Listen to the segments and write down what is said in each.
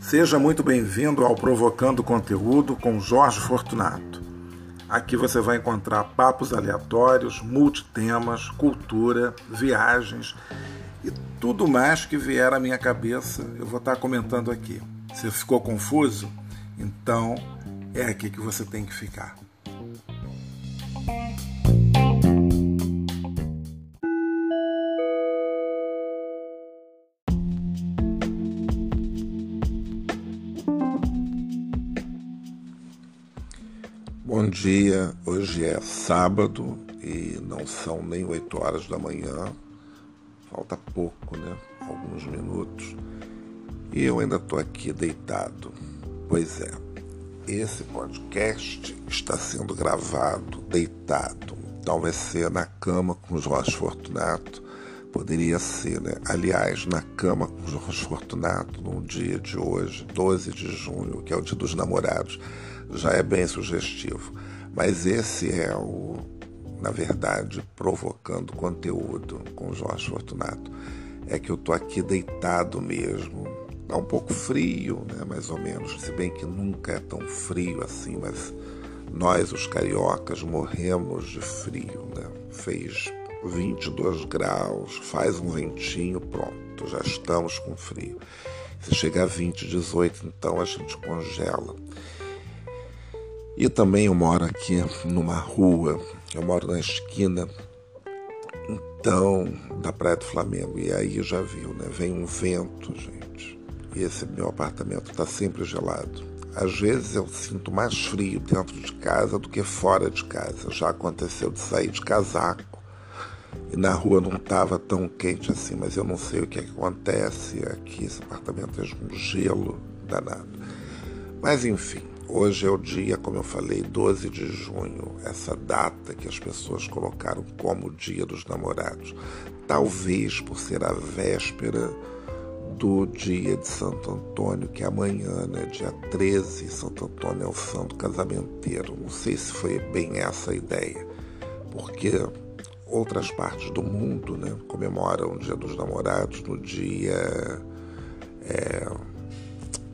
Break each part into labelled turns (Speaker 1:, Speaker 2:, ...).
Speaker 1: Seja muito bem-vindo ao Provocando Conteúdo com Jorge Fortunato. Aqui você vai encontrar papos aleatórios, multitemas, cultura, viagens e tudo mais que vier à minha cabeça eu vou estar comentando aqui. Se ficou confuso? Então é aqui que você tem que ficar. Dia, hoje é sábado e não são nem 8 horas da manhã, falta pouco, né? Alguns minutos. E eu ainda estou aqui deitado. Pois é, esse podcast está sendo gravado deitado. Então vai ser na cama com Jorge Fortunato. Poderia ser, né? Aliás, na cama com Jorge Fortunato, no dia de hoje, 12 de junho, que é o dia dos namorados já é bem sugestivo. Mas esse é o, na verdade, provocando conteúdo com Jorge Fortunato. É que eu tô aqui deitado mesmo. Tá um pouco frio, né, mais ou menos, se bem que nunca é tão frio assim, mas nós, os cariocas, morremos de frio, né? Fez 22 graus, faz um ventinho, pronto, já estamos com frio. Se chegar a 20, 18, então a gente congela. E também eu moro aqui numa rua, eu moro na esquina então da Praia do Flamengo. E aí já viu, né? Vem um vento, gente. E esse meu apartamento está sempre gelado. Às vezes eu sinto mais frio dentro de casa do que fora de casa. Já aconteceu de sair de casaco e na rua não estava tão quente assim, mas eu não sei o que, é que acontece aqui. Esse apartamento é um gelo danado. Mas enfim, Hoje é o dia, como eu falei, 12 de junho, essa data que as pessoas colocaram como Dia dos Namorados. Talvez por ser a véspera do dia de Santo Antônio, que é amanhã, né, dia 13, Santo Antônio é o santo casamenteiro. Não sei se foi bem essa a ideia, porque outras partes do mundo né, comemoram o Dia dos Namorados no dia. É,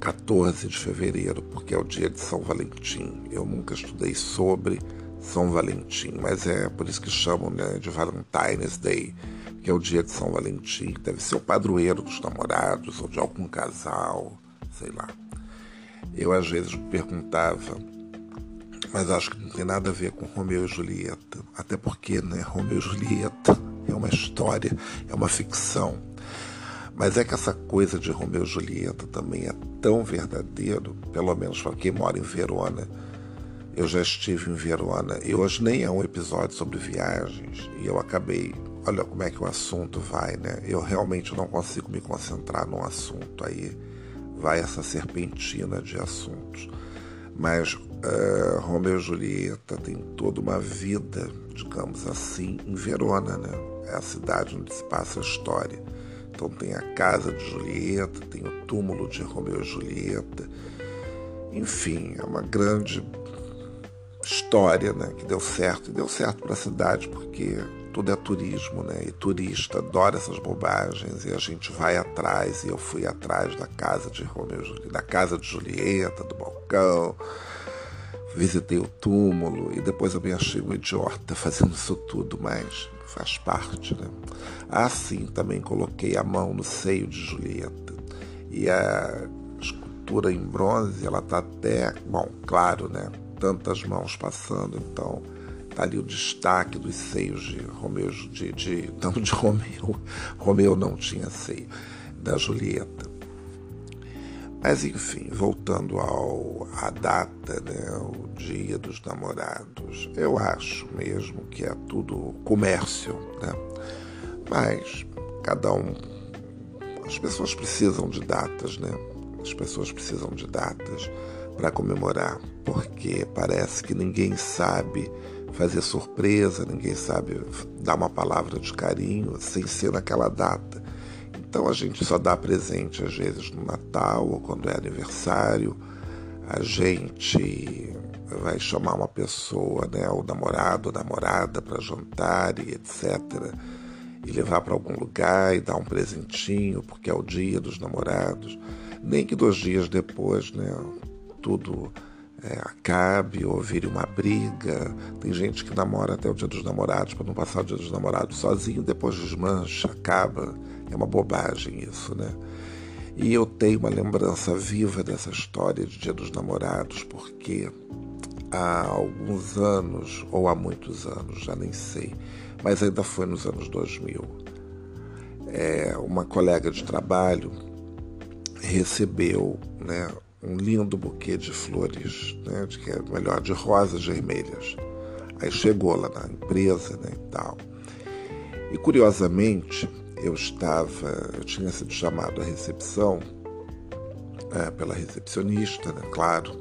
Speaker 1: 14 de fevereiro, porque é o dia de São Valentim. Eu nunca estudei sobre São Valentim, mas é por isso que chamam né, de Valentine's Day, que é o dia de São Valentim. Deve ser o padroeiro dos namorados ou de algum casal, sei lá. Eu às vezes me perguntava, mas acho que não tem nada a ver com Romeu e Julieta, até porque né, Romeu e Julieta é uma história, é uma ficção mas é que essa coisa de Romeu e Julieta também é tão verdadeiro, pelo menos para quem mora em Verona. Eu já estive em Verona e hoje nem é um episódio sobre viagens e eu acabei. Olha como é que o assunto vai, né? Eu realmente não consigo me concentrar num assunto. Aí vai essa serpentina de assuntos. Mas uh, Romeu e Julieta tem toda uma vida, digamos assim, em Verona, né? É a cidade onde se passa a história. Então tem a casa de Julieta, tem o túmulo de Romeu e Julieta. Enfim, é uma grande história né, que deu certo. E deu certo para a cidade porque tudo é turismo, né? E turista adora essas bobagens e a gente vai atrás. E eu fui atrás da casa de Romeu da casa de Julieta, do balcão. Visitei o túmulo e depois eu me achei um idiota fazendo isso tudo, mas faz parte, né? Assim também coloquei a mão no seio de Julieta. E a escultura em bronze, ela tá até, bom, claro, né? Tantas mãos passando, então tá ali o destaque dos seios de Romeu, de, de não de Romeu, Romeu não tinha seio, da Julieta. Mas enfim, voltando ao a data, né, o dia dos namorados, eu acho mesmo que é tudo comércio, né? Mas cada um, as pessoas precisam de datas, né? As pessoas precisam de datas para comemorar, porque parece que ninguém sabe fazer surpresa, ninguém sabe dar uma palavra de carinho sem ser naquela data. Então a gente só dá presente às vezes no Natal ou quando é aniversário. A gente vai chamar uma pessoa, né, o namorado ou namorada para jantar e etc. e levar para algum lugar e dar um presentinho, porque é o dia dos namorados. Nem que dois dias depois, né, tudo é, acabe ou vire uma briga. Tem gente que namora até o dia dos namorados para não passar o dia dos namorados sozinho, depois desmancha, acaba. É uma bobagem isso, né? E eu tenho uma lembrança viva dessa história de Dia dos Namorados, porque há alguns anos, ou há muitos anos, já nem sei, mas ainda foi nos anos 2000, é, uma colega de trabalho recebeu né, um lindo buquê de flores, né, de que é melhor, de rosas vermelhas. Aí chegou lá na empresa né, e tal. E curiosamente, eu estava, eu tinha sido chamado à recepção é, pela recepcionista, né, claro,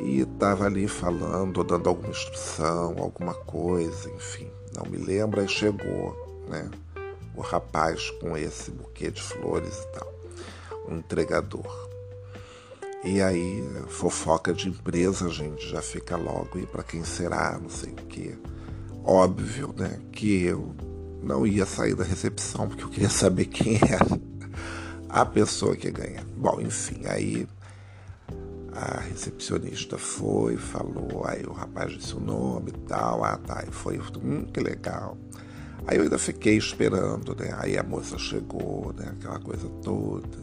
Speaker 1: e estava ali falando, dando alguma instrução, alguma coisa, enfim, não me lembro, aí chegou, né, o rapaz com esse buquê de flores e tal, um entregador. E aí, fofoca de empresa, gente já fica logo, e para quem será, não sei o quê. Óbvio, né, que eu não ia sair da recepção, porque eu queria saber quem era a pessoa que ganha. Bom, enfim, aí a recepcionista foi, falou, aí o rapaz disse o nome e tal, ah tá, e foi, hum, que legal. Aí eu ainda fiquei esperando, né? Aí a moça chegou, né? Aquela coisa toda.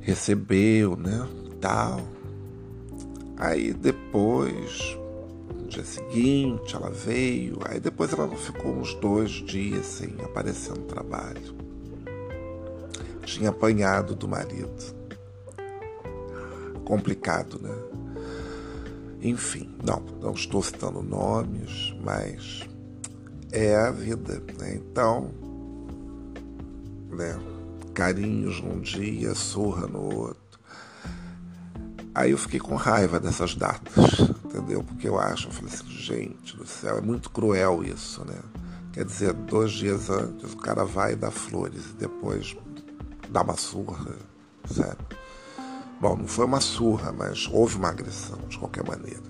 Speaker 1: Recebeu, né? Tal. Aí depois dia seguinte ela veio, aí depois ela ficou uns dois dias sem aparecer no trabalho. Tinha apanhado do marido. Complicado, né? Enfim, não, não estou citando nomes, mas é a vida, né? Então, né? Carinhos num dia, surra no outro. Aí eu fiquei com raiva dessas datas, entendeu? Porque eu acho, eu falei assim, gente do céu, é muito cruel isso, né? Quer dizer, dois dias antes o cara vai dar flores e depois dá uma surra, sabe? Bom, não foi uma surra, mas houve uma agressão, de qualquer maneira.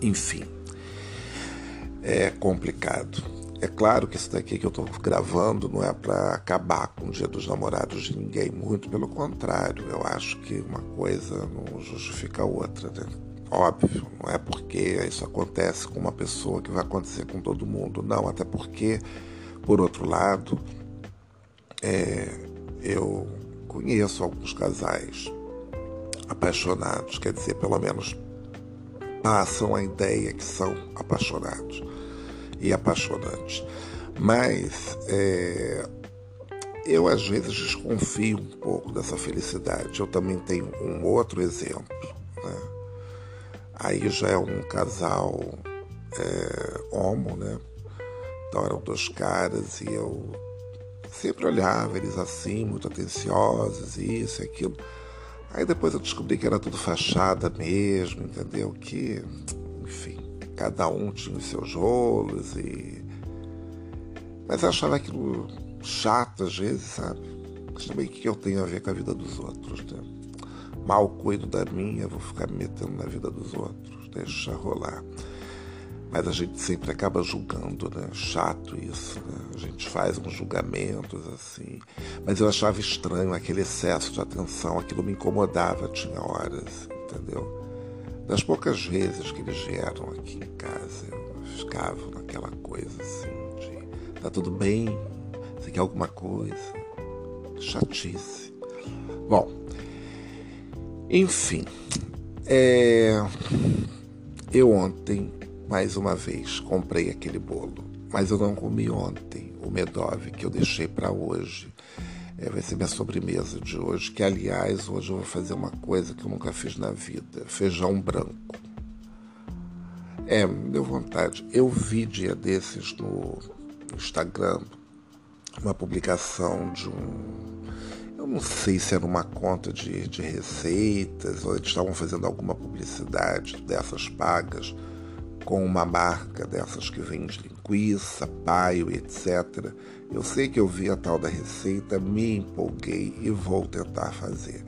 Speaker 1: Enfim, é complicado. É claro que isso daqui que eu estou gravando não é para acabar com o Dia dos Namorados de ninguém, muito pelo contrário. Eu acho que uma coisa não justifica a outra, né? Óbvio, não é porque isso acontece com uma pessoa que vai acontecer com todo mundo, não. Até porque, por outro lado, é, eu conheço alguns casais apaixonados, quer dizer, pelo menos passam a ideia que são apaixonados e apaixonantes. Mas é, eu às vezes desconfio um pouco dessa felicidade. Eu também tenho um outro exemplo. Aí já é um casal é, homo, né? Então eram dois caras e eu sempre olhava eles assim, muito atenciosos, isso e aquilo. Aí depois eu descobri que era tudo fachada mesmo, entendeu? Que, enfim, cada um tinha os seus rolos e. Mas eu achava aquilo chato às vezes, sabe? Mas também o que eu tenho a ver com a vida dos outros, né? Mal cuido da minha, vou ficar me metendo na vida dos outros, deixa rolar. Mas a gente sempre acaba julgando, né? Chato isso, né? A gente faz uns julgamentos assim. Mas eu achava estranho aquele excesso de atenção, aquilo me incomodava, tinha horas, entendeu? Das poucas vezes que eles vieram aqui em casa, eu ficava naquela coisa assim de tá tudo bem, você quer alguma coisa? Chatice. Bom, enfim, é... eu ontem, mais uma vez, comprei aquele bolo, mas eu não comi ontem o Medove que eu deixei para hoje. É, vai ser minha sobremesa de hoje, que aliás, hoje eu vou fazer uma coisa que eu nunca fiz na vida: feijão branco. É, deu vontade. Eu vi dia desses no Instagram uma publicação de um. Eu não sei se era uma conta de, de receitas ou eles estavam fazendo alguma publicidade dessas pagas com uma marca dessas que vende linguiça, paio, etc. Eu sei que eu vi a tal da receita, me empolguei e vou tentar fazer.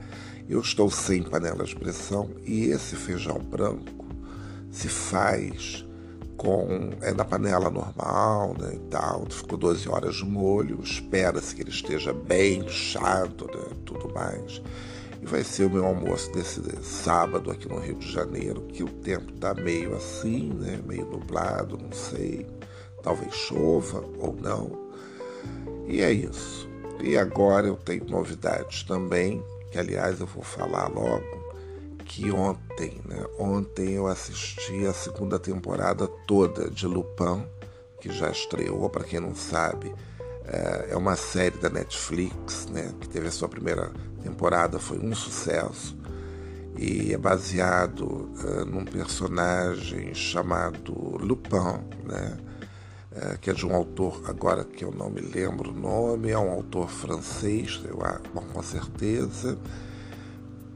Speaker 1: Eu estou sem panela de pressão e esse feijão branco se faz com é na panela normal, né, e tal. Ficou 12 horas de molho, espera-se que ele esteja bem inchado, né, tudo mais. E vai ser o meu almoço desse sábado aqui no Rio de Janeiro, que o tempo tá meio assim, né, meio nublado, não sei. Talvez chova ou não. E é isso. E agora eu tenho novidades também, que aliás eu vou falar logo ontem, né? Ontem eu assisti a segunda temporada toda de Lupin, que já estreou, para quem não sabe, é uma série da Netflix, né? Que teve a sua primeira temporada, foi um sucesso e é baseado uh, num personagem chamado Lupin, né? Uh, que é de um autor, agora que eu não me lembro o nome, é um autor francês, eu, bom, com certeza.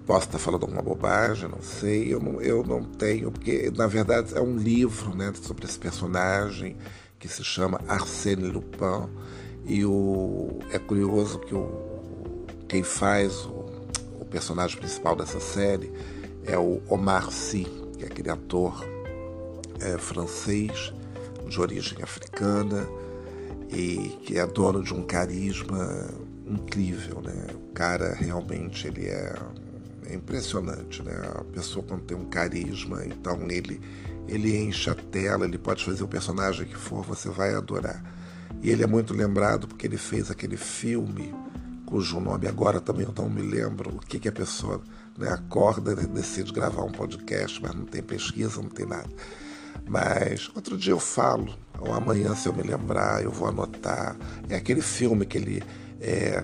Speaker 1: Posso estar falando alguma bobagem, não sei. Eu não, eu não tenho, porque na verdade é um livro né, sobre esse personagem que se chama Arsène Lupin. E o, é curioso que o, quem faz o, o personagem principal dessa série é o Omar Sy, que é aquele ator é, francês de origem africana e que é dono de um carisma incrível, né? O cara realmente ele é é impressionante, né? A pessoa quando tem um carisma, então ele ele enche a tela, ele pode fazer o personagem que for, você vai adorar. E ele é muito lembrado porque ele fez aquele filme cujo nome agora também eu não me lembro o que, que a pessoa né, acorda e decide gravar um podcast, mas não tem pesquisa, não tem nada. Mas outro dia eu falo, ou amanhã, se eu me lembrar, eu vou anotar. É aquele filme que ele é,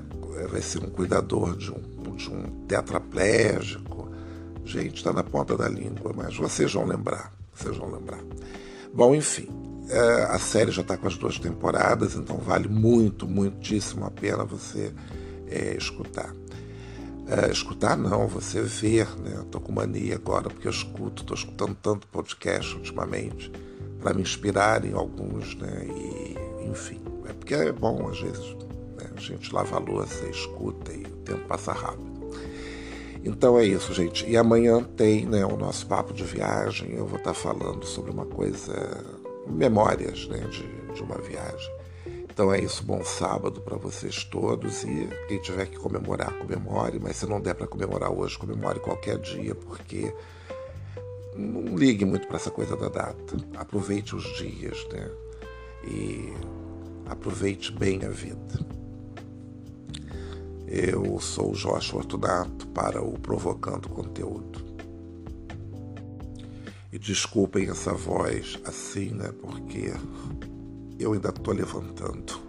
Speaker 1: vai ser um cuidador de um um tetraplégico. Gente, está na ponta da língua, mas vocês vão lembrar. Vocês vão lembrar. Bom, enfim, é, a série já está com as duas temporadas, então vale muito, muitíssimo a pena você é, escutar. É, escutar não, você ver, né? Estou com mania agora porque eu escuto, estou escutando tanto podcast ultimamente para me inspirar em alguns, né? E enfim, é porque é bom às vezes né? a gente lava a louça, escuta e o tempo passa rápido. Então é isso, gente. E amanhã tem né, o nosso papo de viagem. Eu vou estar falando sobre uma coisa, memórias né, de, de uma viagem. Então é isso, bom sábado para vocês todos e quem tiver que comemorar, comemore, mas se não der para comemorar hoje, comemore qualquer dia, porque não ligue muito para essa coisa da data. Aproveite os dias, né? E aproveite bem a vida. Eu sou o Jorge Fortunato para o Provocando Conteúdo. E desculpem essa voz assim, né? Porque eu ainda estou levantando.